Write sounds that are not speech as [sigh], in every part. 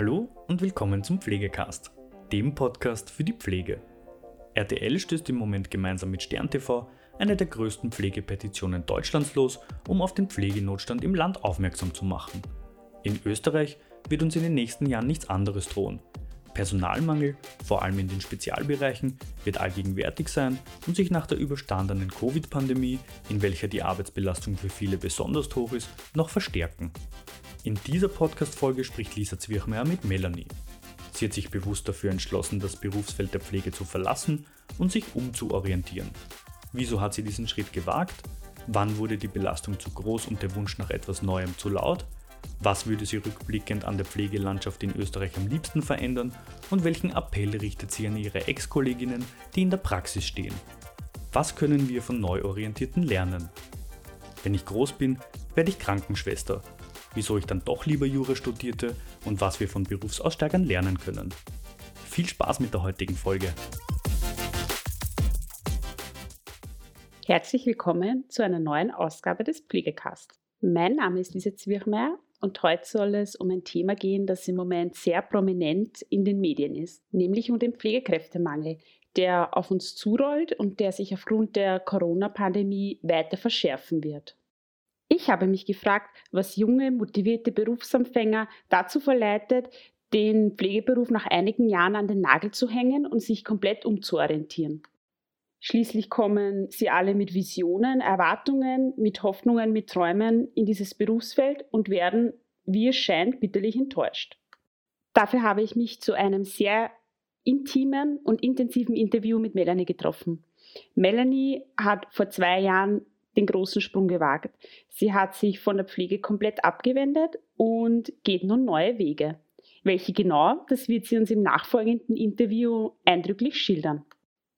Hallo und willkommen zum Pflegecast, dem Podcast für die Pflege. RTL stößt im Moment gemeinsam mit Stern TV eine der größten Pflegepetitionen Deutschlands los, um auf den Pflegenotstand im Land aufmerksam zu machen. In Österreich wird uns in den nächsten Jahren nichts anderes drohen. Personalmangel, vor allem in den Spezialbereichen, wird allgegenwärtig sein und sich nach der überstandenen Covid-Pandemie, in welcher die Arbeitsbelastung für viele besonders hoch ist, noch verstärken. In dieser Podcast-Folge spricht Lisa Zwirchmeier mit Melanie. Sie hat sich bewusst dafür entschlossen, das Berufsfeld der Pflege zu verlassen und sich umzuorientieren. Wieso hat sie diesen Schritt gewagt? Wann wurde die Belastung zu groß und der Wunsch nach etwas Neuem zu laut? Was würde sie rückblickend an der Pflegelandschaft in Österreich am liebsten verändern? Und welchen Appell richtet sie an ihre Ex-Kolleginnen, die in der Praxis stehen? Was können wir von Neuorientierten lernen? Wenn ich groß bin, werde ich Krankenschwester wieso ich dann doch lieber Jura studierte und was wir von Berufsaussteigern lernen können. Viel Spaß mit der heutigen Folge. Herzlich willkommen zu einer neuen Ausgabe des Pflegecast. Mein Name ist Lisa Zwirchmeier und heute soll es um ein Thema gehen, das im Moment sehr prominent in den Medien ist, nämlich um den Pflegekräftemangel, der auf uns zurollt und der sich aufgrund der Corona-Pandemie weiter verschärfen wird. Ich habe mich gefragt, was junge, motivierte Berufsanfänger dazu verleitet, den Pflegeberuf nach einigen Jahren an den Nagel zu hängen und sich komplett umzuorientieren. Schließlich kommen sie alle mit Visionen, Erwartungen, mit Hoffnungen, mit Träumen in dieses Berufsfeld und werden, wie es scheint, bitterlich enttäuscht. Dafür habe ich mich zu einem sehr intimen und intensiven Interview mit Melanie getroffen. Melanie hat vor zwei Jahren den großen Sprung gewagt. Sie hat sich von der Pflege komplett abgewendet und geht nun neue Wege. Welche genau, das wird sie uns im nachfolgenden Interview eindrücklich schildern.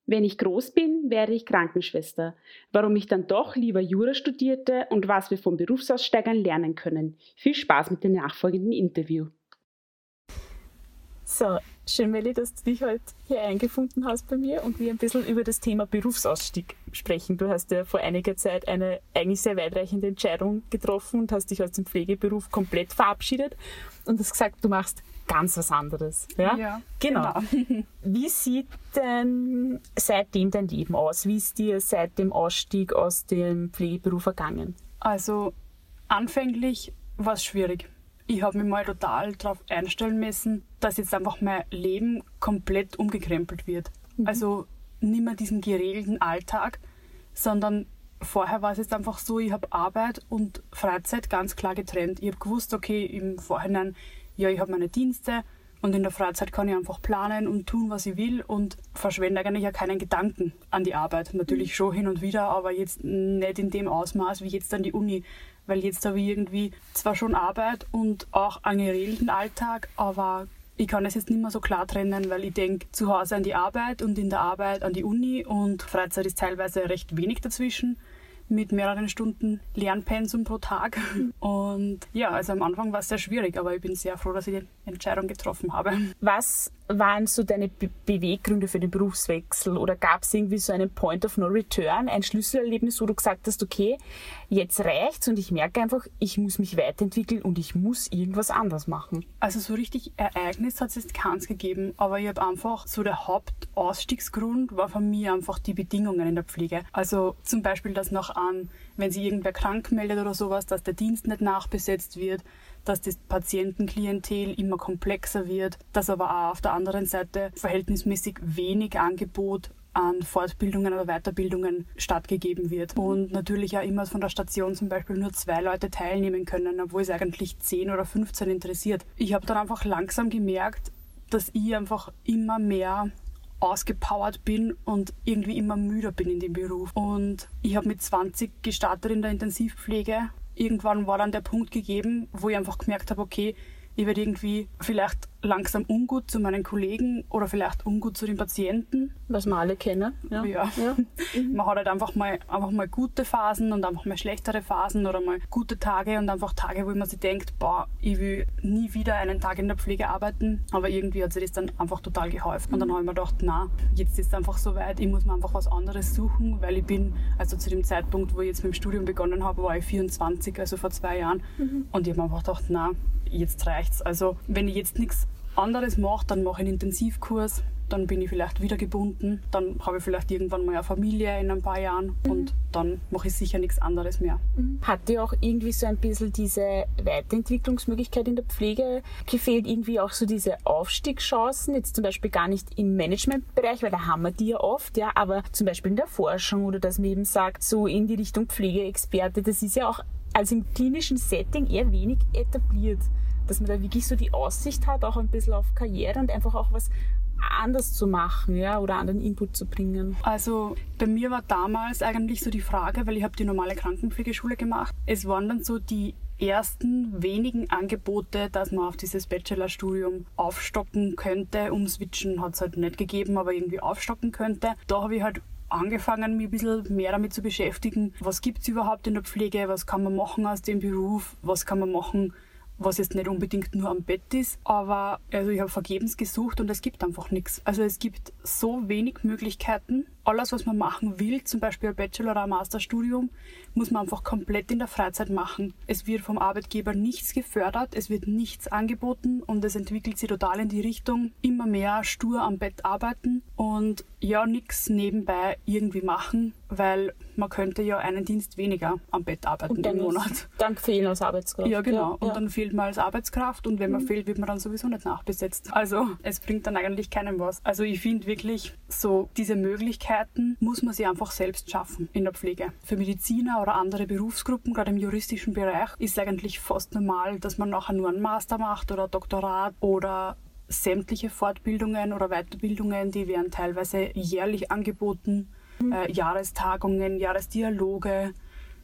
Wenn ich groß bin, werde ich Krankenschwester. Warum ich dann doch lieber Jura studierte und was wir von Berufsaussteigern lernen können. Viel Spaß mit dem nachfolgenden Interview. So, schön, Melli, dass du dich heute hier eingefunden hast bei mir und wir ein bisschen über das Thema Berufsausstieg sprechen. Du hast ja vor einiger Zeit eine eigentlich sehr weitreichende Entscheidung getroffen und hast dich aus dem Pflegeberuf komplett verabschiedet und hast gesagt, du machst ganz was anderes. Ja, ja genau. genau. [laughs] Wie sieht denn seitdem dein Leben aus? Wie ist dir seit dem Ausstieg aus dem Pflegeberuf ergangen? Also anfänglich war es schwierig ich habe mich mal total darauf einstellen müssen, dass jetzt einfach mein Leben komplett umgekrempelt wird. Mhm. Also nicht mehr diesen geregelten Alltag, sondern vorher war es jetzt einfach so, ich habe Arbeit und Freizeit ganz klar getrennt. Ich habe gewusst, okay, im Vorhinein, ja, ich habe meine Dienste und in der Freizeit kann ich einfach planen und tun, was ich will und verschwende eigentlich ja keinen Gedanken an die Arbeit. Natürlich mhm. schon hin und wieder, aber jetzt nicht in dem Ausmaß wie jetzt an die Uni weil jetzt habe ich irgendwie zwar schon Arbeit und auch einen geregelten Alltag, aber ich kann es jetzt nicht mehr so klar trennen, weil ich denke zu Hause an die Arbeit und in der Arbeit an die Uni und Freizeit ist teilweise recht wenig dazwischen mit mehreren Stunden Lernpensum pro Tag. [laughs] Und ja, also am Anfang war es sehr schwierig, aber ich bin sehr froh, dass ich die Entscheidung getroffen habe. Was waren so deine Be Beweggründe für den Berufswechsel oder gab es irgendwie so einen Point of No Return, ein Schlüsselerlebnis, wo du gesagt hast, okay, jetzt reicht's und ich merke einfach, ich muss mich weiterentwickeln und ich muss irgendwas anders machen? Also so richtig Ereignis hat es jetzt keins gegeben, aber ich habe einfach so der Hauptausstiegsgrund war von mir einfach die Bedingungen in der Pflege. Also zum Beispiel, dass noch an, wenn sich irgendwer krank meldet oder sowas, dass der Dienst nicht nachbesetzt wird, dass das Patientenklientel immer komplexer wird, dass aber auch auf der anderen Seite verhältnismäßig wenig Angebot an Fortbildungen oder Weiterbildungen stattgegeben wird. Und natürlich auch immer von der Station zum Beispiel nur zwei Leute teilnehmen können, obwohl es eigentlich zehn oder 15 interessiert. Ich habe dann einfach langsam gemerkt, dass ich einfach immer mehr ausgepowert bin und irgendwie immer müder bin in dem Beruf. Und ich habe mit 20 gestartet in der Intensivpflege irgendwann war dann der Punkt gegeben, wo ich einfach gemerkt habe, okay, ich werde irgendwie vielleicht langsam ungut zu meinen Kollegen oder vielleicht ungut zu den Patienten. Was wir alle kennen. Ja. ja. ja. [laughs] Man hat halt einfach mal, einfach mal gute Phasen und einfach mal schlechtere Phasen oder mal gute Tage und einfach Tage, wo man sich denkt, boah, ich will nie wieder einen Tag in der Pflege arbeiten. Aber irgendwie hat sich das dann einfach total geholfen. Und dann habe ich mir gedacht, na, jetzt ist es einfach so weit, ich muss mir einfach was anderes suchen, weil ich bin, also zu dem Zeitpunkt, wo ich jetzt mit dem Studium begonnen habe, war ich 24, also vor zwei Jahren. Mhm. Und ich habe mir einfach gedacht, na, jetzt reicht's. Also wenn ich jetzt nichts anderes mache, dann mache ich einen Intensivkurs, dann bin ich vielleicht wieder gebunden, dann habe ich vielleicht irgendwann mal eine Familie in ein paar Jahren mhm. und dann mache ich sicher nichts anderes mehr. Mhm. Hat dir auch irgendwie so ein bisschen diese Weiterentwicklungsmöglichkeit in der Pflege gefehlt, irgendwie auch so diese Aufstiegschancen, jetzt zum Beispiel gar nicht im Managementbereich, weil da haben wir die ja oft, ja, aber zum Beispiel in der Forschung oder dass man eben sagt, so in die Richtung Pflegeexperte, das ist ja auch also im klinischen Setting eher wenig etabliert dass man da wirklich so die Aussicht hat, auch ein bisschen auf Karriere und einfach auch was anders zu machen, ja, oder anderen Input zu bringen? Also bei mir war damals eigentlich so die Frage, weil ich habe die normale Krankenpflegeschule gemacht. Es waren dann so die ersten wenigen Angebote, dass man auf dieses Bachelorstudium aufstocken könnte. Umswitchen hat es halt nicht gegeben, aber irgendwie aufstocken könnte. Da habe ich halt angefangen, mich ein bisschen mehr damit zu beschäftigen. Was gibt es überhaupt in der Pflege? Was kann man machen aus dem Beruf? Was kann man machen was jetzt nicht unbedingt nur am Bett ist, aber also ich habe vergebens gesucht und es gibt einfach nichts. Also es gibt so wenig Möglichkeiten. Alles, was man machen will, zum Beispiel ein Bachelor- oder ein Masterstudium, muss man einfach komplett in der Freizeit machen. Es wird vom Arbeitgeber nichts gefördert, es wird nichts angeboten und es entwickelt sich total in die Richtung, immer mehr stur am Bett arbeiten und ja, nichts nebenbei irgendwie machen, weil man könnte ja einen Dienst weniger am Bett arbeiten im Monat. Dann fehlen als Arbeitskraft. Ja, genau. Ja, und ja. dann fehlt man als Arbeitskraft und wenn man mhm. fehlt, wird man dann sowieso nicht nachbesetzt. Also es bringt dann eigentlich keinem was. Also ich finde wirklich, so diese Möglichkeiten muss man sich einfach selbst schaffen in der Pflege. Für Mediziner oder andere Berufsgruppen, gerade im juristischen Bereich, ist eigentlich fast normal, dass man nachher nur einen Master macht oder Doktorat oder sämtliche Fortbildungen oder Weiterbildungen, die werden teilweise jährlich angeboten äh, Jahrestagungen, Jahresdialoge.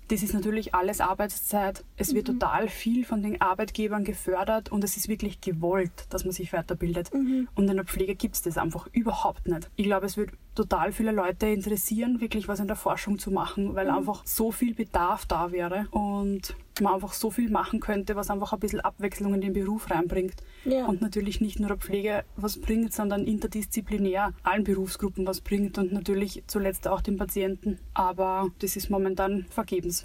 Das ist natürlich alles Arbeitszeit. Es wird mhm. total viel von den Arbeitgebern gefördert und es ist wirklich gewollt, dass man sich weiterbildet. Mhm. Und in der Pflege gibt es das einfach überhaupt nicht. Ich glaube, es wird total viele Leute interessieren, wirklich was in der Forschung zu machen, weil mhm. einfach so viel Bedarf da wäre und man einfach so viel machen könnte, was einfach ein bisschen Abwechslung in den Beruf reinbringt. Ja. Und natürlich nicht nur der Pflege was bringt, sondern interdisziplinär allen Berufsgruppen was bringt und natürlich zuletzt auch den Patienten. Aber das ist momentan vergebens.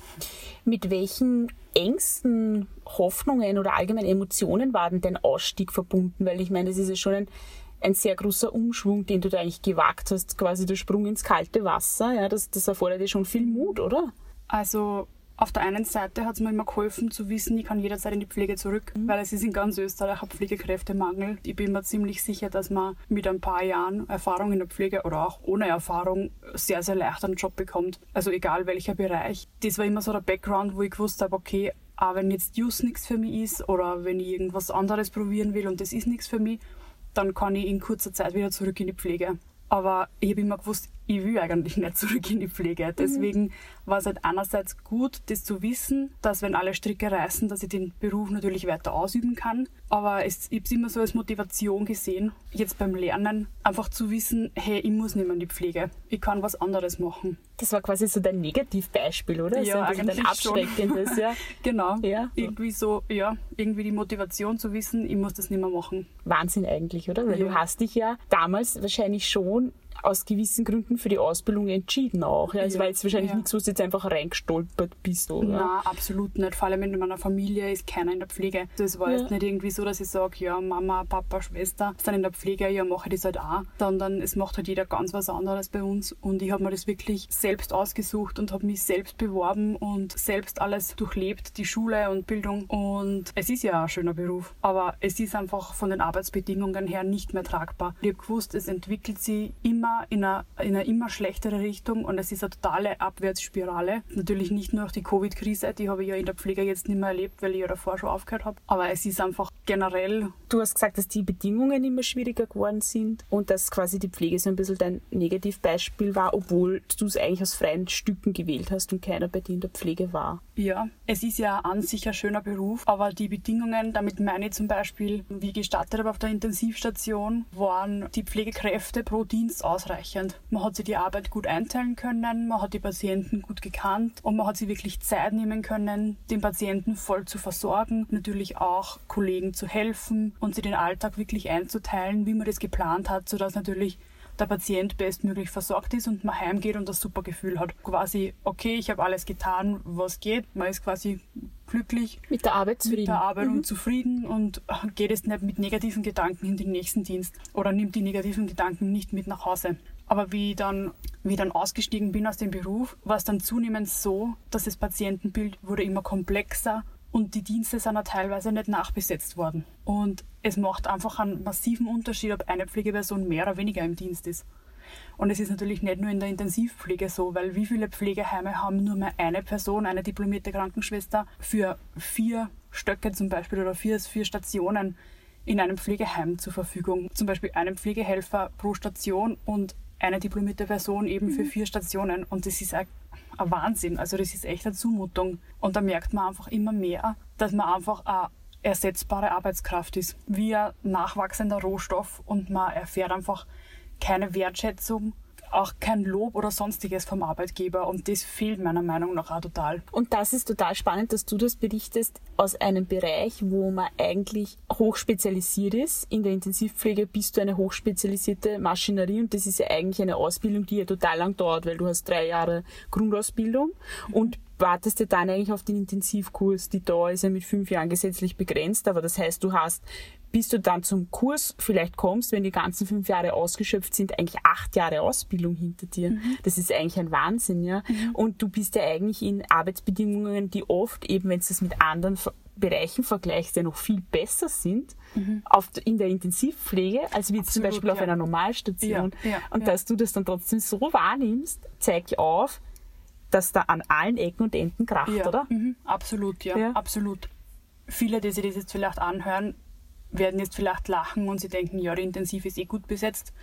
Mit welchen Ängsten, Hoffnungen oder allgemeinen Emotionen war denn dein Ausstieg verbunden? Weil ich meine, das ist ja schon ein ein sehr großer Umschwung, den du da eigentlich gewagt hast, quasi der Sprung ins kalte Wasser. Ja, das, das erfordert dir schon viel Mut, oder? Also auf der einen Seite hat es mir immer geholfen zu wissen, ich kann jederzeit in die Pflege zurück, mhm. weil es ist in ganz Österreich ein Pflegekräftemangel. Ich bin mir ziemlich sicher, dass man mit ein paar Jahren Erfahrung in der Pflege oder auch ohne Erfahrung sehr, sehr leicht einen Job bekommt. Also egal welcher Bereich. Das war immer so der Background, wo ich gewusst habe, okay, auch wenn jetzt Use nichts für mich ist oder wenn ich irgendwas anderes probieren will und das ist nichts für mich, dann kann ich in kurzer Zeit wieder zurück in die Pflege. Aber ich habe immer gewusst, ich will eigentlich nicht zurück in die Pflege. Mhm. Deswegen war es halt einerseits gut, das zu wissen, dass wenn alle Stricke reißen, dass ich den Beruf natürlich weiter ausüben kann. Aber es, ich habe es immer so als Motivation gesehen, jetzt beim Lernen einfach zu wissen, hey, ich muss nicht mehr in die Pflege. Ich kann was anderes machen. Das war quasi so dein Negativbeispiel, oder? Ja, so eigentlich dein abschreckendes, ja. [laughs] genau. Ja. Irgendwie so, ja, irgendwie die Motivation zu wissen, ich muss das nicht mehr machen. Wahnsinn eigentlich, oder? Weil ja. du hast dich ja damals wahrscheinlich schon aus gewissen Gründen für die Ausbildung entschieden auch. Ja? Es ja, war jetzt wahrscheinlich ja. nichts, wo du jetzt einfach reingestolpert bist, oder? Nein, absolut nicht. Vor allem in meiner Familie ist keiner in der Pflege. Das war ja. jetzt nicht irgendwie so, dass ich sage, ja, Mama, Papa, Schwester sind in der Pflege, ja, mache ich das halt auch. Sondern es macht halt jeder ganz was anderes bei uns. Und ich habe mir das wirklich selbst ausgesucht und habe mich selbst beworben und selbst alles durchlebt, die Schule und Bildung. Und es ist ja ein schöner Beruf. Aber es ist einfach von den Arbeitsbedingungen her nicht mehr tragbar. Ich habe gewusst, es entwickelt sich immer in eine, in eine immer schlechtere Richtung und es ist eine totale Abwärtsspirale. Natürlich nicht nur durch die Covid-Krise, die habe ich ja in der Pflege jetzt nicht mehr erlebt, weil ich ja davor schon aufgehört habe. Aber es ist einfach generell. Du hast gesagt, dass die Bedingungen immer schwieriger geworden sind und dass quasi die Pflege so ein bisschen dein Negativbeispiel war, obwohl du es eigentlich aus freien Stücken gewählt hast und keiner bei dir in der Pflege war. Ja, es ist ja an sich ein schöner Beruf, aber die Bedingungen, damit meine ich zum Beispiel, wie gestartet habe auf der Intensivstation, waren die Pflegekräfte pro Dienst ausreichend. Man hat sich die Arbeit gut einteilen können, man hat die Patienten gut gekannt und man hat sich wirklich Zeit nehmen können, den Patienten voll zu versorgen, natürlich auch Kollegen zu helfen und sich den Alltag wirklich einzuteilen, wie man das geplant hat, sodass natürlich der Patient bestmöglich versorgt ist und man heimgeht und das super Gefühl hat. Quasi, okay, ich habe alles getan, was geht. Man ist quasi glücklich. Mit der Arbeit zufrieden. Mit der Arbeit mhm. und zufrieden und geht es nicht mit negativen Gedanken in den nächsten Dienst oder nimmt die negativen Gedanken nicht mit nach Hause. Aber wie ich dann, wie ich dann ausgestiegen bin aus dem Beruf, war es dann zunehmend so, dass das Patientenbild wurde immer komplexer und die Dienste sind auch teilweise nicht nachbesetzt worden. Und es macht einfach einen massiven Unterschied, ob eine Pflegeperson mehr oder weniger im Dienst ist. Und es ist natürlich nicht nur in der Intensivpflege so, weil wie viele Pflegeheime haben nur mehr eine Person, eine diplomierte Krankenschwester für vier Stöcke zum Beispiel oder vier, vier Stationen in einem Pflegeheim zur Verfügung. Zum Beispiel einen Pflegehelfer pro Station und eine diplomierte Person eben für mhm. vier Stationen. Und das ist ein, ein Wahnsinn. Also das ist echt eine Zumutung. Und da merkt man einfach immer mehr, dass man einfach eine ersetzbare Arbeitskraft ist, wie ein nachwachsender Rohstoff und man erfährt einfach keine Wertschätzung auch kein Lob oder sonstiges vom Arbeitgeber und das fehlt meiner Meinung nach auch total. Und das ist total spannend, dass du das berichtest aus einem Bereich, wo man eigentlich hochspezialisiert ist. In der Intensivpflege bist du eine hochspezialisierte Maschinerie und das ist ja eigentlich eine Ausbildung, die ja total lang dauert, weil du hast drei Jahre Grundausbildung und wartest ja dann eigentlich auf den Intensivkurs. Die Dauer ist ja mit fünf Jahren gesetzlich begrenzt, aber das heißt, du hast bis du dann zum Kurs vielleicht kommst, wenn die ganzen fünf Jahre ausgeschöpft sind, eigentlich acht Jahre Ausbildung hinter dir. Mhm. Das ist eigentlich ein Wahnsinn, ja. Mhm. Und du bist ja eigentlich in Arbeitsbedingungen, die oft eben, wenn du das mit anderen Bereichen vergleichst, ja noch viel besser sind mhm. auf, in der Intensivpflege, als wie zum Beispiel ja. auf einer Normalstation. Ja, ja, und dass du das dann trotzdem so wahrnimmst, zeigt auf, dass da an allen Ecken und Enden kracht, oder? Mhm. Absolut, ja, absolut. Viele, die sich das jetzt vielleicht anhören, werden jetzt vielleicht lachen und sie denken, ja, die Intensiv ist eh gut besetzt.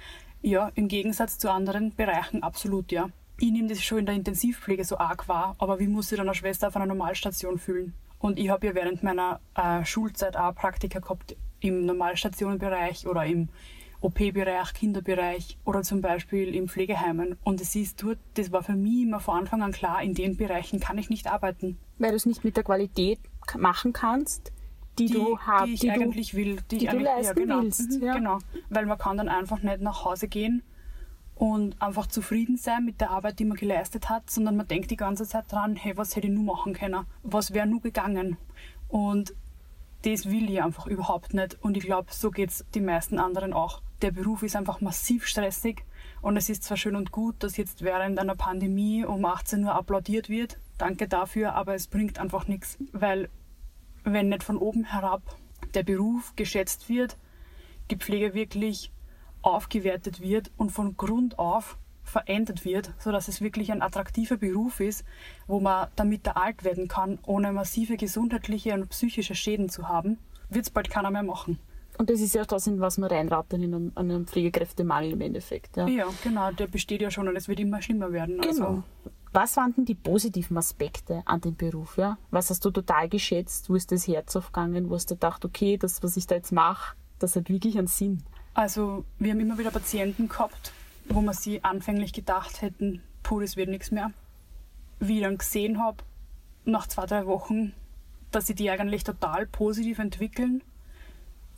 Ja, im Gegensatz zu anderen Bereichen absolut, ja. Ich nehme das schon in der Intensivpflege so arg wahr, aber wie muss sich dann eine Schwester auf einer Normalstation fühlen? Und ich habe ja während meiner äh, Schulzeit auch Praktika gehabt im Normalstationenbereich oder im OP-Bereich, Kinderbereich oder zum Beispiel im Pflegeheimen. Und es ist dort, das war für mich immer von Anfang an klar, in den Bereichen kann ich nicht arbeiten. Weil du es nicht mit der Qualität machen kannst, die, die du hast, die ich die eigentlich du, will, die, die du leisten ja, genau, willst. Mhm, ja. Genau, weil man kann dann einfach nicht nach Hause gehen und einfach zufrieden sein mit der Arbeit, die man geleistet hat, sondern man denkt die ganze Zeit dran, hey, was hätte ich nur machen können? Was wäre nur gegangen? Und das will ich einfach überhaupt nicht. Und ich glaube, so geht es die meisten anderen auch. Der Beruf ist einfach massiv stressig. Und es ist zwar schön und gut, dass jetzt während einer Pandemie um 18 Uhr applaudiert wird. Danke dafür, aber es bringt einfach nichts. Weil wenn nicht von oben herab der Beruf geschätzt wird, die Pflege wirklich aufgewertet wird und von Grund auf verändert wird, sodass es wirklich ein attraktiver Beruf ist, wo man damit da alt werden kann, ohne massive gesundheitliche und psychische Schäden zu haben, wird es bald keiner mehr machen. Und das ist ja das, in was wir reinraten in einem, einem Pflegekräftemangel im Endeffekt. Ja. ja, genau, der besteht ja schon und es wird immer schlimmer werden. Also genau. Also. Was waren denn die positiven Aspekte an dem Beruf? Ja? Was hast du total geschätzt? Wo ist das Herz aufgegangen? Wo hast du gedacht, okay, das, was ich da jetzt mache, das hat wirklich einen Sinn? Also, wir haben immer wieder Patienten gehabt, wo wir sie anfänglich gedacht hätten, puh, das wird nichts mehr. Wie ich dann gesehen habe, nach zwei, drei Wochen, dass sie die eigentlich total positiv entwickeln.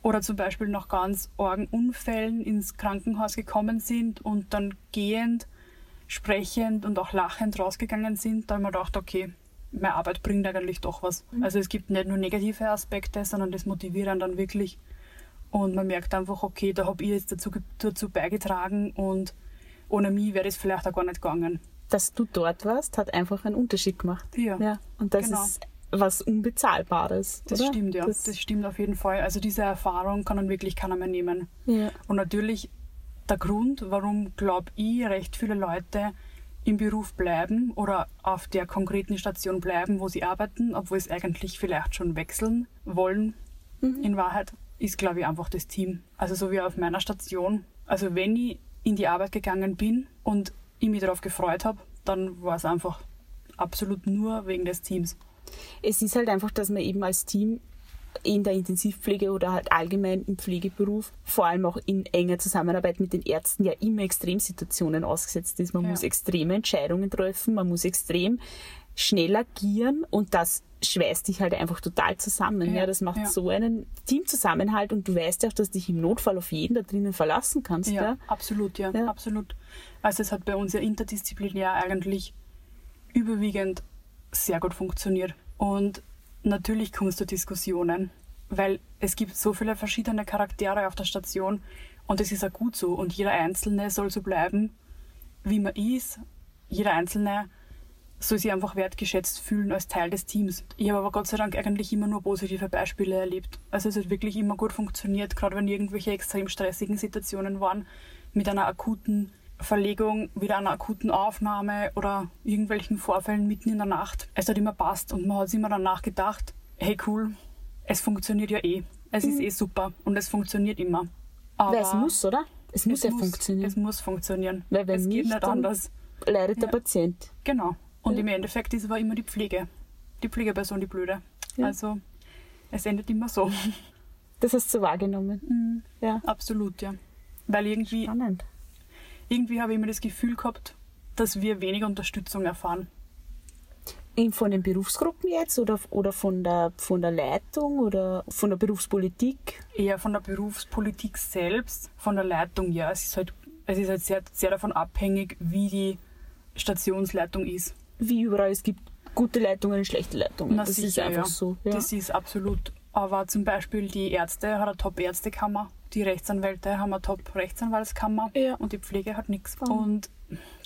Oder zum Beispiel nach ganz argen Unfällen ins Krankenhaus gekommen sind und dann gehend sprechend und auch lachend rausgegangen sind, da haben wir gedacht, okay, meine Arbeit bringt eigentlich doch was. Mhm. Also es gibt nicht nur negative Aspekte, sondern das motiviert einen dann wirklich. Und man merkt einfach, okay, da habe ich jetzt dazu, dazu beigetragen und ohne mich wäre das vielleicht auch gar nicht gegangen. Dass du dort warst, hat einfach einen Unterschied gemacht. Ja. ja. Und das genau. ist was Unbezahlbares. Das oder? stimmt, ja. Das, das, stimmt auf jeden Fall. Also diese Erfahrung kann dann wirklich keiner mehr nehmen. Ja. Und natürlich der Grund, warum, glaube ich, recht viele Leute im Beruf bleiben oder auf der konkreten Station bleiben, wo sie arbeiten, obwohl sie eigentlich vielleicht schon wechseln wollen. Mhm. In Wahrheit ist, glaube ich, einfach das Team. Also so wie auf meiner Station. Also wenn ich in die Arbeit gegangen bin und ich mich darauf gefreut habe, dann war es einfach absolut nur wegen des Teams. Es ist halt einfach, dass man eben als Team in der Intensivpflege oder halt allgemein im Pflegeberuf, vor allem auch in enger Zusammenarbeit mit den Ärzten, ja immer Extremsituationen ausgesetzt ist. Man ja. muss extreme Entscheidungen treffen, man muss extrem schnell agieren und das schweißt dich halt einfach total zusammen. Ja, Ja, das macht ja. so einen Teamzusammenhalt und du weißt ja auch, dass du dich im Notfall auf jeden da drinnen verlassen kannst. Ja, Ja. absolut, ja, Ja. absolut. Also es hat bei uns ja interdisziplinär eigentlich überwiegend sehr gut funktioniert. Und natürlich kommt es zu Diskussionen, weil es gibt so viele verschiedene Charaktere auf der Station und es ist auch gut so. Und jeder Einzelne soll so bleiben, wie man ist. Jeder Einzelne soll sich einfach wertgeschätzt fühlen als Teil des Teams. Ich habe aber Gott sei Dank eigentlich immer nur positive Beispiele erlebt. Also es hat wirklich immer gut funktioniert, gerade wenn irgendwelche extrem stressigen Situationen waren, mit einer akuten Verlegung, wieder einer akuten Aufnahme oder irgendwelchen Vorfällen mitten in der Nacht. Es hat immer passt und man hat sich immer danach gedacht, hey cool, es funktioniert ja eh. Es ist eh super und es funktioniert immer. Aber Weil es muss, oder? Es muss es ja muss, funktionieren. Es muss funktionieren. Weil wenn es geht nicht, nicht dann- anders. Leidet der Ja. Patient. Genau. Und Ja. im Endeffekt ist aber immer die Pflege. Die Pflegeperson die Blöde. Ja. Also es endet immer so. Das hast du so wahrgenommen. Mhm. Ja. Absolut, ja. Weil irgendwie, Spannend. Irgendwie habe ich immer das Gefühl gehabt, dass wir wenig Unterstützung erfahren. Von den Berufsgruppen jetzt oder, oder von, der, von der Leitung oder von der Berufspolitik? Eher von der Berufspolitik selbst, von der Leitung, ja. Es ist halt, es ist halt sehr, sehr davon abhängig, wie die Stationsleitung ist. Wie überall, es gibt gute Leitungen und schlechte Leitungen. Na das ist sicher, einfach ja. so. Ja. Das ist absolut. Aber zum Beispiel die Ärzte hat eine Top-Ärztekammer, die Rechtsanwälte haben eine Top-Rechtsanwaltskammer Ja. und die Pflege hat nichts. Und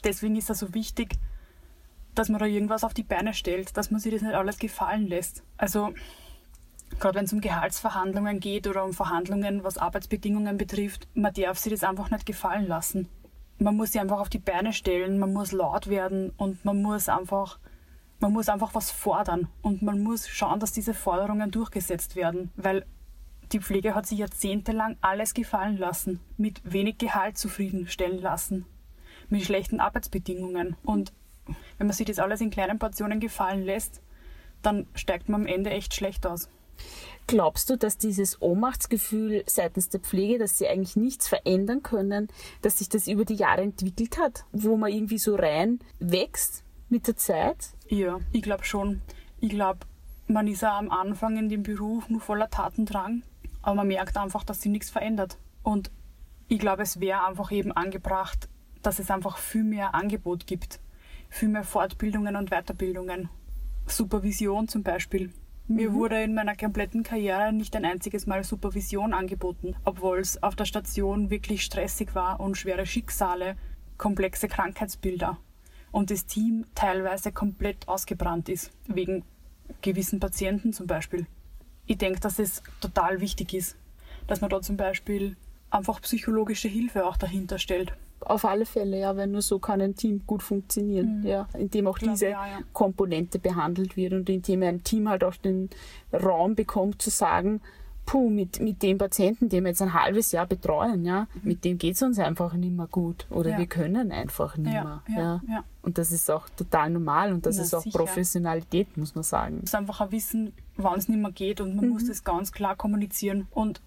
deswegen ist es so wichtig, dass man da irgendwas auf die Beine stellt, dass man sich das nicht alles gefallen lässt. Also gerade wenn es um Gehaltsverhandlungen geht oder um Verhandlungen, was Arbeitsbedingungen betrifft, man darf sich das einfach nicht gefallen lassen. Man muss sich einfach auf die Beine stellen, man muss laut werden und man muss einfach man muss einfach was fordern und man muss schauen, dass diese Forderungen durchgesetzt werden, weil die Pflege hat sich jahrzehntelang alles gefallen lassen, mit wenig Gehalt zufriedenstellen lassen, mit schlechten Arbeitsbedingungen. Und wenn man sich das alles in kleinen Portionen gefallen lässt, dann steigt man am Ende echt schlecht aus. Glaubst du, dass dieses Ohnmachtsgefühl seitens der Pflege, dass sie eigentlich nichts verändern können, dass sich das über die Jahre entwickelt hat, wo man irgendwie so rein wächst mit der Zeit? Ja, ich glaube schon. Ich glaube, man ist ja am Anfang in dem Beruf nur voller Tatendrang, aber man merkt einfach, dass sich nichts verändert. Und ich glaube, es wäre einfach eben angebracht, dass es einfach viel mehr Angebot gibt. Viel mehr Fortbildungen und Weiterbildungen. Supervision zum Beispiel. Mir wurde in meiner kompletten Karriere nicht ein einziges Mal Supervision angeboten, obwohl es auf der Station wirklich stressig war und schwere Schicksale, komplexe Krankheitsbilder und das Team teilweise komplett ausgebrannt ist, wegen gewissen Patienten zum Beispiel. Ich denke, dass es total wichtig ist, dass man da zum Beispiel einfach psychologische Hilfe auch dahinter stellt. Auf alle Fälle, ja, weil nur so kann ein Team gut funktionieren, ja, indem auch diese ja, ja. Komponente behandelt wird und indem ein Team halt auch den Raum bekommt zu sagen, puh, mit, mit dem Patienten, den wir jetzt ein halbes Jahr betreuen, ja, mit dem geht es uns einfach nicht mehr gut oder Mhm. Ja. wir können einfach nicht Ja, mehr. ja. Und das ist auch total normal und das Na, ist auch sicher. Professionalität, muss man sagen. Man muss einfach auch wissen, wann es nicht mehr geht und man muss das ganz klar kommunizieren. Und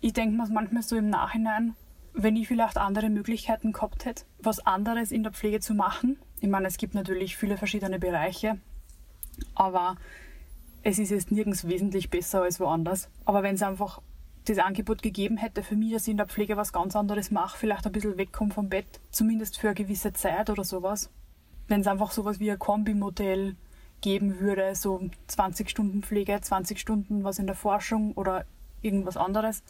ich denke mir manchmal so im Nachhinein, wenn ich vielleicht andere Möglichkeiten gehabt hätte, was anderes in der Pflege zu machen. Ich meine, es gibt natürlich viele verschiedene Bereiche, aber es ist jetzt nirgends wesentlich besser als woanders. Aber wenn es einfach das Angebot gegeben hätte für mich, dass ich in der Pflege was ganz anderes mache, vielleicht ein bisschen wegkomme vom Bett, zumindest für eine gewisse Zeit oder sowas. Wenn es einfach sowas wie ein Kombimodell geben würde, so 20 Stunden Pflege, 20 Stunden was in der Forschung oder irgendwas anderes,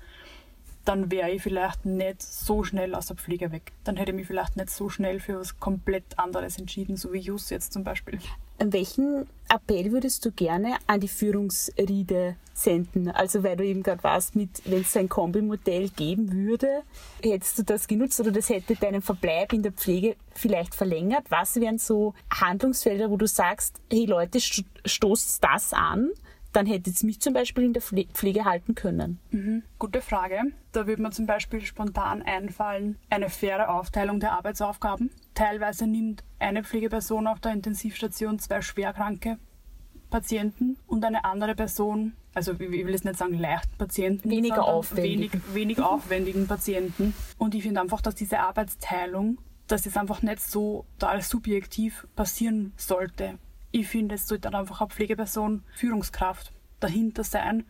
dann wäre ich vielleicht nicht so schnell aus der Pflege weg. Dann hätte ich mich vielleicht nicht so schnell für was komplett anderes entschieden, so wie Jus jetzt zum Beispiel. Welchen Appell würdest du gerne an die Führungsriede senden? Also weil du eben gerade warst, mit, wenn es ein Kombimodell geben würde, hättest du das genutzt oder das hätte deinen Verbleib in der Pflege vielleicht verlängert? Was wären so Handlungsfelder, wo du sagst, hey Leute, sto stoßt das an? Dann hätte es mich zum Beispiel in der Pfle- Pflege halten können. Mhm. Gute Frage. Da würde mir zum Beispiel spontan einfallen, eine faire Aufteilung der Arbeitsaufgaben. Teilweise nimmt eine Pflegeperson auf der Intensivstation zwei schwerkranke Patienten und eine andere Person, also ich will jetzt nicht sagen leichten Patienten, Weniger sondern aufwendigen. Wenig, wenig [laughs] aufwendigen Patienten. Und ich finde einfach, dass diese Arbeitsteilung, dass es einfach nicht so total subjektiv passieren sollte. Ich finde, es sollte dann einfach eine Pflegeperson, Führungskraft dahinter sein,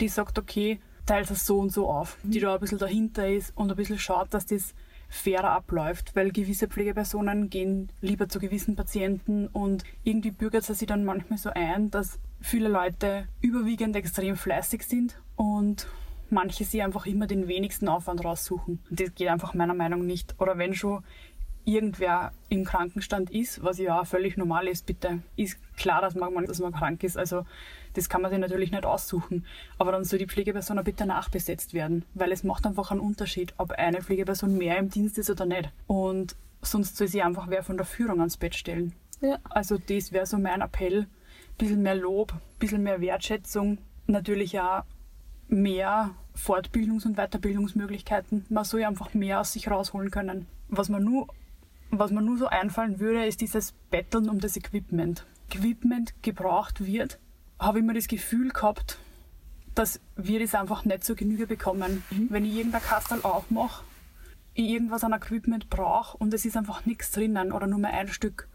die sagt, okay, teilt das so und so auf, die da ein bisschen dahinter ist und ein bisschen schaut, dass das fairer abläuft, weil gewisse Pflegepersonen gehen lieber zu gewissen Patienten und irgendwie bürgert es sich dann manchmal so ein, dass viele Leute überwiegend extrem fleißig sind und manche sich einfach immer den wenigsten Aufwand raussuchen. Das geht einfach meiner Meinung nach nicht. Oder wenn schon irgendwer im Krankenstand ist, was ja auch völlig normal ist, bitte, ist klar, dass man, dass man krank ist. Also das kann man sich natürlich nicht aussuchen. Aber dann soll die Pflegeperson auch bitte nachbesetzt werden, weil es macht einfach einen Unterschied, ob eine Pflegeperson mehr im Dienst ist oder nicht. Und sonst soll sie einfach wer von der Führung ans Bett stellen. Ja. Also das wäre so mein Appell. Ein bisschen mehr Lob, ein bisschen mehr Wertschätzung, natürlich auch mehr Fortbildungs- und Weiterbildungsmöglichkeiten. Man soll einfach mehr aus sich rausholen können. Was man nur was mir nur so einfallen würde, ist dieses Betteln um das Equipment. Equipment gebraucht wird, habe ich mir das Gefühl gehabt, dass wir das einfach nicht zur Genüge bekommen. Mhm. Wenn ich irgendein Kastel aufmache, ich irgendwas an Equipment brauche und es ist einfach nichts drinnen oder nur mal ein Stück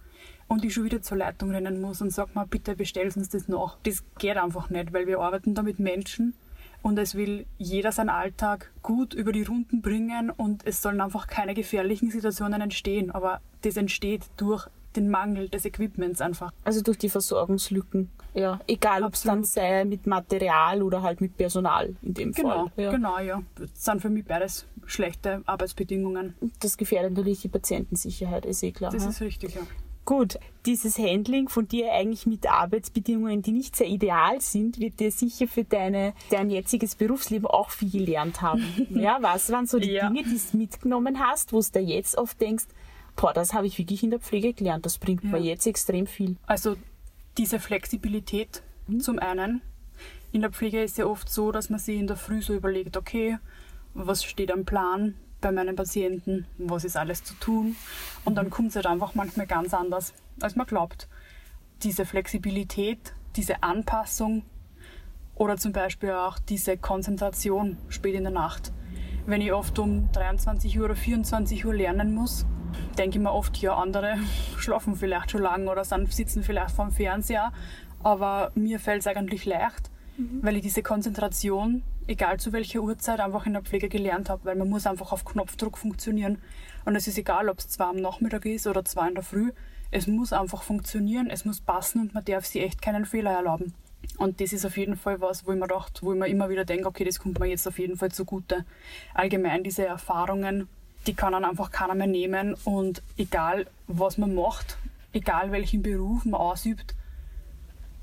und ich schon wieder zur Leitung rennen muss und sage mal, bitte bestellst uns das nach. Das geht einfach nicht, weil wir arbeiten da mit Menschen und es will jeder seinen Alltag gut über die Runden bringen und es sollen einfach keine gefährlichen Situationen entstehen. Aber das entsteht durch den Mangel des Equipments einfach. Also durch die Versorgungslücken. Ja, egal ob es dann sei mit Material oder halt mit Personal in dem genau, Fall. Ja. Genau, ja. Das sind für mich beides schlechte Arbeitsbedingungen. Das gefährdet natürlich die Patientensicherheit, ist eh klar. Das ja. ist richtig, ja. Gut, dieses Handling von dir eigentlich mit Arbeitsbedingungen, die nicht sehr ideal sind, wird dir sicher für deine, dein jetziges Berufsleben auch viel gelernt haben. [laughs] ja, was waren so die ja. Dinge, die du mitgenommen hast, wo du da jetzt oft denkst, boah, das habe ich wirklich in der Pflege gelernt, das bringt ja. mir jetzt extrem viel. Also diese Flexibilität mhm. zum einen. In der Pflege ist ja oft so, dass man sich in der Früh so überlegt, okay, was steht am Plan, bei meinen Patienten, was ist alles zu tun. Und dann kommt es halt einfach manchmal ganz anders, als man glaubt. Diese Flexibilität, diese Anpassung oder zum Beispiel auch diese Konzentration spät in der Nacht. Wenn ich oft um 23 Uhr oder 24 Uhr lernen muss, denke ich mir oft, ja, andere [laughs] schlafen vielleicht schon lange oder sitzen vielleicht vorm Fernseher, aber mir fällt es eigentlich leicht, mhm. weil ich diese Konzentration egal zu welcher Uhrzeit, einfach in der Pflege gelernt habe, weil man muss einfach auf Knopfdruck funktionieren. Und es ist egal, ob es zwei am Nachmittag ist oder zwei in der Früh. Es muss einfach funktionieren, es muss passen und man darf sich echt keinen Fehler erlauben. Und das ist auf jeden Fall was, wo ich mir dachte, wo ich mir immer wieder denke, okay, das kommt mir jetzt auf jeden Fall zugute. Allgemein diese Erfahrungen, die kann dann einfach keiner mehr nehmen. Und egal, was man macht, egal welchen Beruf man ausübt,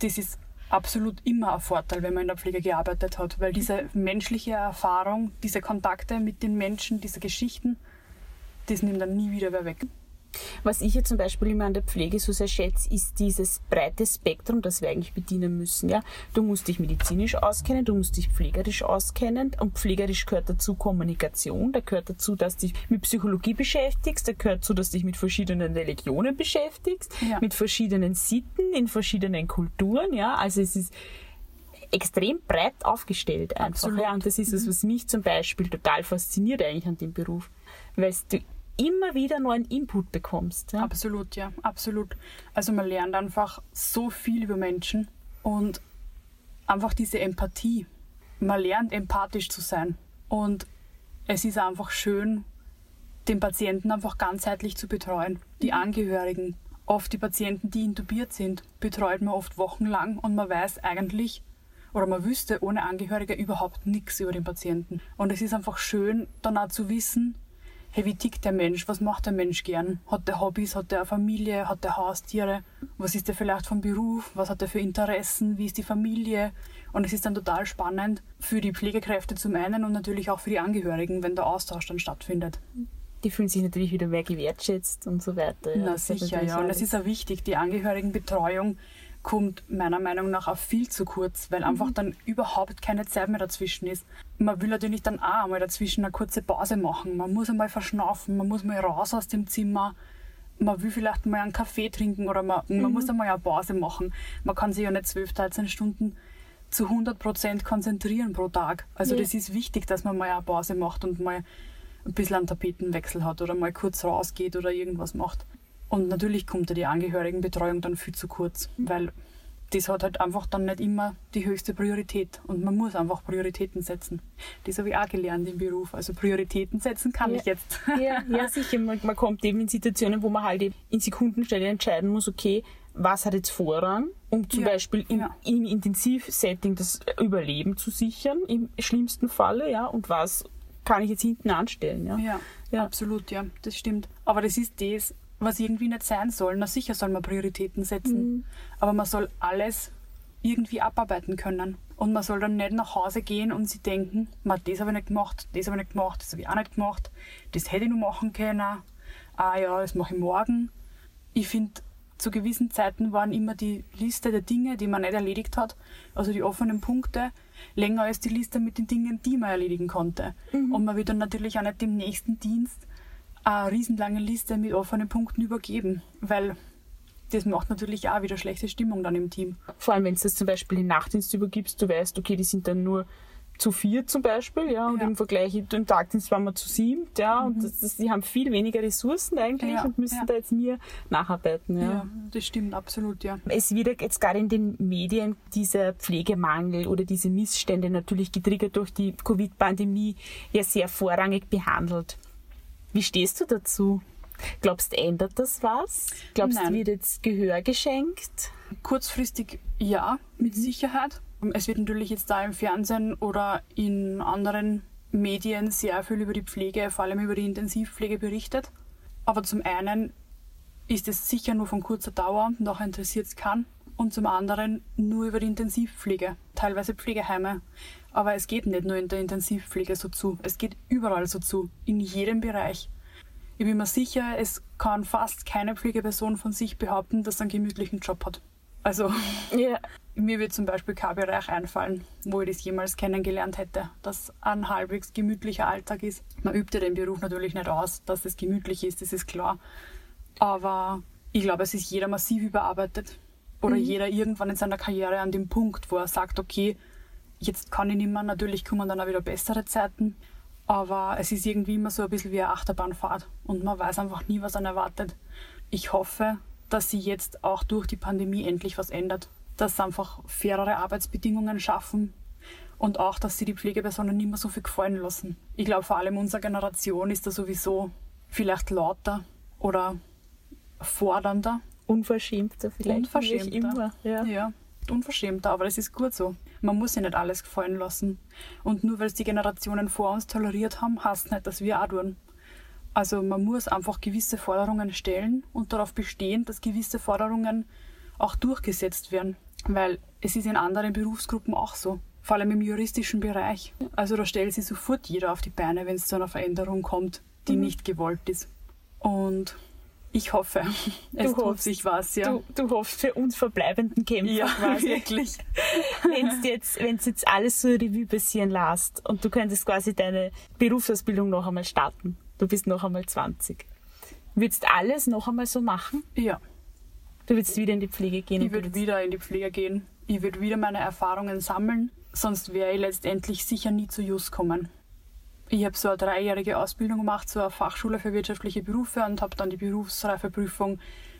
das ist absolut immer ein Vorteil, wenn man in der Pflege gearbeitet hat, weil diese menschliche Erfahrung, diese Kontakte mit den Menschen, diese Geschichten, das nimmt dann nie wieder wer weg. Was ich jetzt zum Beispiel immer an der Pflege so sehr schätze, ist dieses breite Spektrum, das wir eigentlich bedienen müssen. Ja? Du musst dich medizinisch auskennen, du musst dich pflegerisch auskennen und pflegerisch gehört dazu Kommunikation, da gehört dazu, dass du dich mit Psychologie beschäftigst, da gehört dazu, dass du dich mit verschiedenen Religionen beschäftigst, ja. mit verschiedenen Sitten, in verschiedenen Kulturen. Ja? Also es ist extrem breit aufgestellt einfach. Ja, und das ist es, mhm. was mich zum Beispiel total fasziniert eigentlich an dem Beruf. Weil du immer wieder neuen Input bekommst. Ja? Absolut, ja, absolut. Also man lernt einfach so viel über Menschen und einfach diese Empathie. Man lernt empathisch zu sein und es ist einfach schön, den Patienten einfach ganzheitlich zu betreuen. Die mhm. Angehörigen, oft die Patienten, die intubiert sind, betreut man oft wochenlang und man weiß eigentlich oder man wüsste ohne Angehörige überhaupt nichts über den Patienten. Und es ist einfach schön, dann auch zu wissen, hey, wie tickt der Mensch? Was macht der Mensch gern? Hat der Hobbys? Hat der eine Familie? Hat der Haustiere? Was ist der vielleicht vom Beruf? Was hat er für Interessen? Wie ist die Familie? Und es ist dann total spannend für die Pflegekräfte zum einen und natürlich auch für die Angehörigen, wenn der Austausch dann stattfindet. Die fühlen sich natürlich wieder mehr gewertschätzt und so weiter. Ja, Na sicher, ja. Und es ist auch wichtig, die Angehörigenbetreuung kommt meiner Meinung nach auch viel zu kurz, weil mhm. einfach dann überhaupt keine Zeit mehr dazwischen ist. Man will natürlich dann auch einmal dazwischen eine kurze Pause machen. Man muss einmal verschnaufen, man muss mal raus aus dem Zimmer. Man will vielleicht mal einen Kaffee trinken oder man, mhm. man muss einmal eine Pause machen. Man kann sich ja nicht 12, 13 Stunden zu 100 Prozent konzentrieren pro Tag. Also ja. das ist wichtig, dass man mal eine Pause macht und mal ein bisschen einen Tapetenwechsel hat oder mal kurz rausgeht oder irgendwas macht. Und natürlich kommt da die Angehörigenbetreuung dann viel zu kurz, weil das hat halt einfach dann nicht immer die höchste Priorität. Und man muss einfach Prioritäten setzen. Das habe ich auch gelernt im Beruf. Also Prioritäten setzen kann Ja. ich jetzt. Ja, ja sicher. Man, man kommt eben in Situationen, wo man halt eben in Sekundenstelle entscheiden muss, okay, was hat jetzt Vorrang, um zum Ja, Beispiel im, ja. im Intensivsetting das Überleben zu sichern, im schlimmsten Falle, ja, und was kann ich jetzt hinten anstellen, ja. Ja, Ja. absolut, ja, das stimmt. Aber das ist das, was irgendwie nicht sein soll. Na sicher soll man Prioritäten setzen, Mhm. aber man soll alles irgendwie abarbeiten können. Und man soll dann nicht nach Hause gehen und sich denken, "Ma, das habe ich nicht gemacht, das habe ich nicht gemacht, das habe ich auch nicht gemacht, das hätte ich noch machen können, ah ja, das mache ich morgen. Ich finde, zu gewissen Zeiten waren immer die Liste der Dinge, die man nicht erledigt hat, also die offenen Punkte, länger als die Liste mit den Dingen, die man erledigen konnte. Und man wird dann natürlich auch nicht dem nächsten Dienst eine riesenlange Liste mit offenen Punkten übergeben, weil das macht natürlich auch wieder schlechte Stimmung dann im Team. Vor allem, wenn du das zum Beispiel den Nachtdienst übergibst, du weißt, okay, die sind dann nur zu vier zum Beispiel, ja, und Ja. im Vergleich im Tagdienst waren wir zu sieben, ja, und das, das, die haben viel weniger Ressourcen eigentlich Ja, und müssen ja. da jetzt mir nacharbeiten, ja. Ja, das stimmt absolut, ja. Es wird jetzt gerade in den Medien dieser Pflegemangel oder diese Missstände natürlich getriggert durch die Covid-Pandemie ja sehr vorrangig behandelt. Wie stehst du dazu? Glaubst du, ändert das was? Glaubst du, wird jetzt Gehör geschenkt? Kurzfristig ja, mit Sicherheit. Es wird natürlich jetzt da im Fernsehen oder in anderen Medien sehr viel über die Pflege, vor allem über die Intensivpflege berichtet. Aber zum einen ist es sicher nur von kurzer Dauer, noch interessiert es keinen. Und zum anderen nur über die Intensivpflege, teilweise Pflegeheime. Aber es geht nicht nur in der Intensivpflege so zu, es geht überall so zu, in jedem Bereich. Ich bin mir sicher, es kann fast keine Pflegeperson von sich behaupten, dass er einen gemütlichen Job hat. Also [laughs] Ja. mir wird zum Beispiel kein Bereich einfallen, wo ich das jemals kennengelernt hätte, dass ein halbwegs gemütlicher Alltag ist. Man übt ja den Beruf natürlich nicht aus, dass es gemütlich ist, das ist klar. Aber ich glaube, es ist jeder massiv überarbeitet. Oder jeder irgendwann in seiner Karriere an dem Punkt, wo er sagt, okay, jetzt kann ich nicht mehr, natürlich kommen dann auch wieder bessere Zeiten. Aber es ist irgendwie immer so ein bisschen wie eine Achterbahnfahrt und man weiß einfach nie, was einen erwartet. Ich hoffe, dass sie jetzt auch durch die Pandemie endlich was ändert. Dass sie einfach fairere Arbeitsbedingungen schaffen und auch, dass sie die Pflegepersonen nicht mehr so viel gefallen lassen. Ich glaube, vor allem unsere Generation ist da sowieso vielleicht lauter oder fordernder. Unverschämter vielleicht. Unverschämter. Immer. Ja. Ja, unverschämter, aber das ist gut so. Man muss sich nicht alles gefallen lassen. Und nur weil es die Generationen vor uns toleriert haben, heißt nicht, dass wir auch tun. Also man muss einfach gewisse Forderungen stellen und darauf bestehen, dass gewisse Forderungen auch durchgesetzt werden. Weil es ist in anderen Berufsgruppen auch so. Vor allem im juristischen Bereich. Also da stellt sich sofort jeder auf die Beine, wenn es zu einer Veränderung kommt, die nicht gewollt ist. Und ich hoffe, [laughs] es tut hoffst. sich was, ja. Du, du hoffst für uns verbleibenden Kämpfer ja, [laughs] quasi. wirklich. wenn du jetzt, wenn's jetzt alles so Revue passieren lässt und du könntest quasi deine Berufsausbildung noch einmal starten, du bist noch einmal 20, würdest du alles noch einmal so machen? Ja, Du würdest wieder in die Pflege gehen? ich du würde wieder in die Pflege gehen. Ich würde wieder meine Erfahrungen sammeln, sonst wäre ich letztendlich sicher nie zu JUS kommen. Ich habe so eine dreijährige Ausbildung gemacht, so eine Fachschule für wirtschaftliche Berufe und habe dann die Berufsreifeprüfung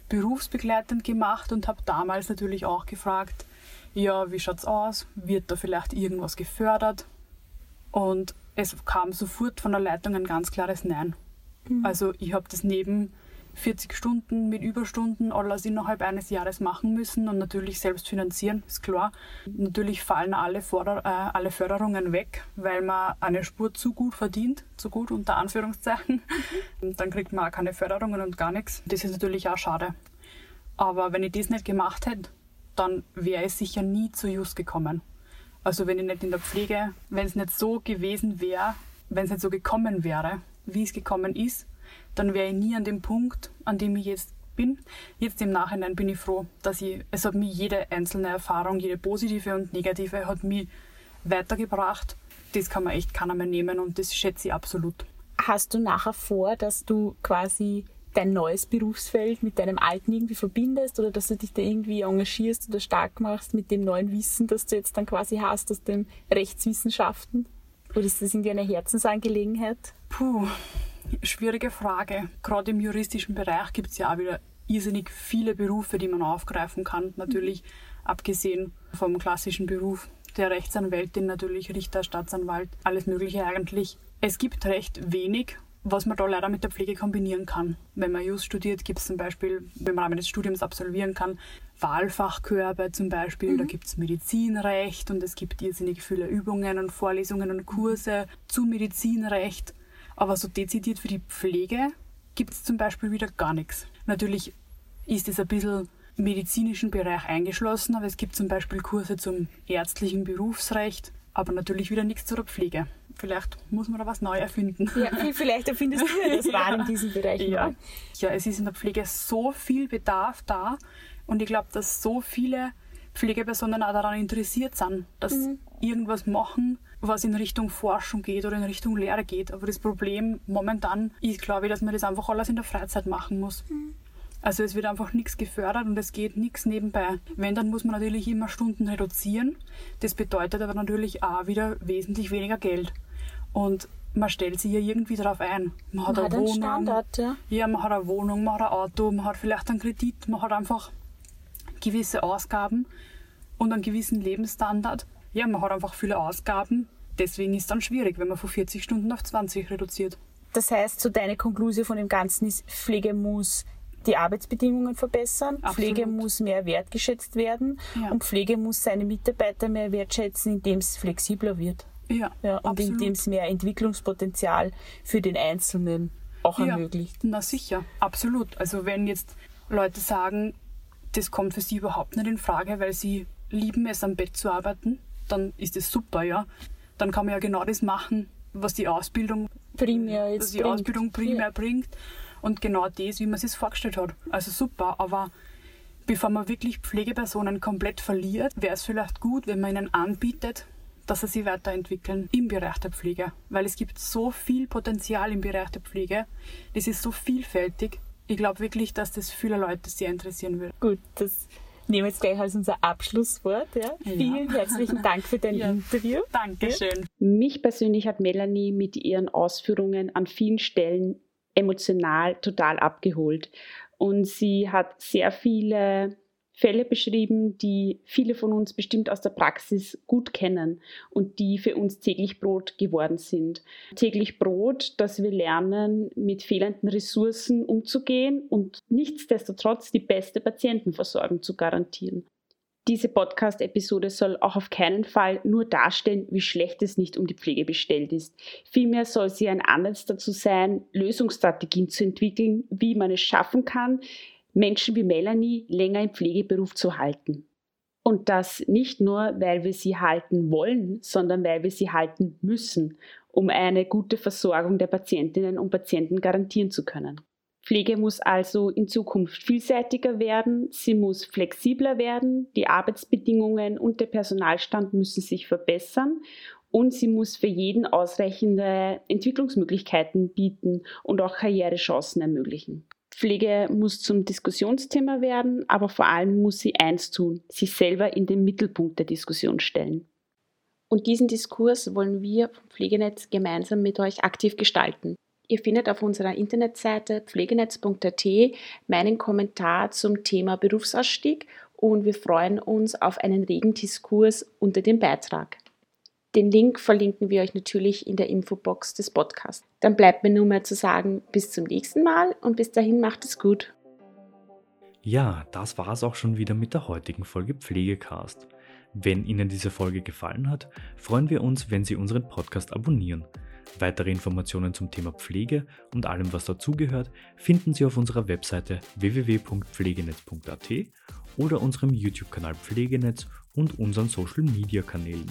berufsbegleitend gemacht und habe damals natürlich auch gefragt, ja, wie schaut's aus? Wird da vielleicht irgendwas gefördert? Und es kam sofort von der Leitung ein ganz klares Nein. Also ich habe das neben 40 Stunden mit Überstunden alles innerhalb eines Jahres machen müssen und natürlich selbst finanzieren, ist klar. Natürlich fallen alle, Forder äh, alle Förderungen weg, weil man eine Spur zu gut verdient, zu gut unter Anführungszeichen. Und dann kriegt man auch keine Förderungen und gar nichts. Das ist natürlich auch schade. Aber wenn ich das nicht gemacht hätte, dann wäre ich sicher nie zu Just gekommen. Also wenn ich nicht in der Pflege, wenn es nicht so gewesen wäre, wenn es nicht so gekommen wäre, wie es gekommen ist, dann wäre ich nie an dem Punkt, an dem ich jetzt bin. Jetzt im Nachhinein bin ich froh, dass ich, es hat mich jede einzelne Erfahrung, jede positive und negative, hat mich weitergebracht. Das kann man echt keiner mehr nehmen und das schätze ich absolut. Hast du nachher vor, dass du quasi dein neues Berufsfeld mit deinem alten irgendwie verbindest oder dass du dich da irgendwie engagierst oder stark machst mit dem neuen Wissen, das du jetzt dann quasi hast aus den Rechtswissenschaften? Oder ist das irgendwie eine Herzensangelegenheit? Puh, schwierige Frage. Gerade im juristischen Bereich gibt es ja auch wieder irrsinnig viele Berufe, die man aufgreifen kann. Natürlich abgesehen vom klassischen Beruf der Rechtsanwältin, natürlich Richter, Staatsanwalt, alles Mögliche eigentlich. Es gibt recht wenig, was man da leider mit der Pflege kombinieren kann. Wenn man Just studiert, gibt es zum Beispiel, wenn man Rahmen des Studiums absolvieren kann, Wahlfachkörbe zum Beispiel, mhm. da gibt es Medizinrecht und es gibt irrsinnig viele Übungen und Vorlesungen und Kurse zu Medizinrecht. Aber so dezidiert für die Pflege gibt es zum Beispiel wieder gar nichts. Natürlich ist es ein bisschen im medizinischen Bereich eingeschlossen, aber es gibt zum Beispiel Kurse zum ärztlichen Berufsrecht, aber natürlich wieder nichts zur Pflege. Vielleicht muss man da was neu erfinden. Ja, vielleicht erfindest du ja das Rad in [laughs] diesem Bereich. Ja. ja, es ist in der Pflege so viel Bedarf da und ich glaube, dass so viele Pflegepersonen auch daran interessiert sind, dass mhm. irgendwas machen, was in Richtung Forschung geht oder in Richtung Lehre geht. Aber das Problem momentan ist, glaube ich, dass man das einfach alles in der Freizeit machen muss. Mhm. Also es wird einfach nichts gefördert und es geht nichts nebenbei. Wenn, dann muss man natürlich immer Stunden reduzieren. Das bedeutet aber natürlich auch wieder wesentlich weniger Geld. Und man stellt sich ja irgendwie darauf ein. Man hat man eine hat Wohnung. Standard, ja. ja, man hat eine Wohnung, man hat ein Auto, man hat vielleicht einen Kredit, man hat einfach gewisse Ausgaben und einen gewissen Lebensstandard. Ja, man hat einfach viele Ausgaben. Deswegen ist es dann schwierig, wenn man von 40 Stunden auf 20 reduziert. Das heißt, so deine Konklusion von dem Ganzen ist, Pflege muss die Arbeitsbedingungen verbessern. Absolut. Pflege muss mehr wertgeschätzt werden ja. und Pflege muss seine Mitarbeiter mehr wertschätzen, indem es flexibler wird. Ja, ja und indem es mehr Entwicklungspotenzial für den Einzelnen auch ja, ermöglicht. Na sicher, absolut. Also wenn jetzt Leute sagen, das kommt für sie überhaupt nicht in Frage, weil sie lieben es am Bett zu arbeiten, dann ist das super, ja. Dann kann man ja genau das machen, was die Ausbildung primär, jetzt die bringt. Ausbildung primär ja. bringt und genau das, wie man es vorgestellt hat. Also super, aber bevor man wirklich Pflegepersonen komplett verliert, wäre es vielleicht gut, wenn man ihnen anbietet, dass sie sich weiterentwickeln im Bereich der Pflege. Weil es gibt so viel Potenzial im Bereich der Pflege. Das ist so vielfältig. Ich glaube wirklich, dass das viele Leute sehr interessieren würde. Gut, das nehmen wir jetzt gleich als unser Abschlusswort. Ja. ja. Vielen herzlichen Dank für dein [laughs] ja. Interview. Dankeschön. Mich persönlich hat Melanie mit ihren Ausführungen an vielen Stellen emotional total abgeholt. Und sie hat sehr viele Fälle beschrieben, die viele von uns bestimmt aus der Praxis gut kennen und die für uns täglich Brot geworden sind. Täglich Brot, dass wir lernen, mit fehlenden Ressourcen umzugehen und nichtsdestotrotz die beste Patientenversorgung zu garantieren. Diese Podcast-Episode soll auch auf keinen Fall nur darstellen, wie schlecht es nicht um die Pflege bestellt ist. Vielmehr soll sie ein Ansatz dazu sein, Lösungsstrategien zu entwickeln, wie man es schaffen kann, Menschen wie Melanie länger im Pflegeberuf zu halten. Und das nicht nur, weil wir sie halten wollen, sondern weil wir sie halten müssen, um eine gute Versorgung der Patientinnen und Patienten garantieren zu können. Pflege muss also in Zukunft vielseitiger werden, sie muss flexibler werden, die Arbeitsbedingungen und der Personalstand müssen sich verbessern und sie muss für jeden ausreichende Entwicklungsmöglichkeiten bieten und auch Karrierechancen ermöglichen. Pflege muss zum Diskussionsthema werden, aber vor allem muss sie eins tun, sich selber in den Mittelpunkt der Diskussion stellen. Und diesen Diskurs wollen wir vom Pflegenetz gemeinsam mit euch aktiv gestalten. Ihr findet auf unserer Internetseite pflegenetz.at meinen Kommentar zum Thema Berufsausstieg und wir freuen uns auf einen regen Diskurs unter dem Beitrag. Den Link verlinken wir euch natürlich in der Infobox des Podcasts. Dann bleibt mir nur mehr zu sagen, bis zum nächsten Mal und bis dahin macht es gut. Ja, das war es auch schon wieder mit der heutigen Folge Pflegecast. Wenn Ihnen diese Folge gefallen hat, freuen wir uns, wenn Sie unseren Podcast abonnieren. Weitere Informationen zum Thema Pflege und allem, was dazugehört, finden Sie auf unserer Webseite www.pflegenetz.at oder unserem YouTube-Kanal Pflegenetz und unseren Social-Media-Kanälen.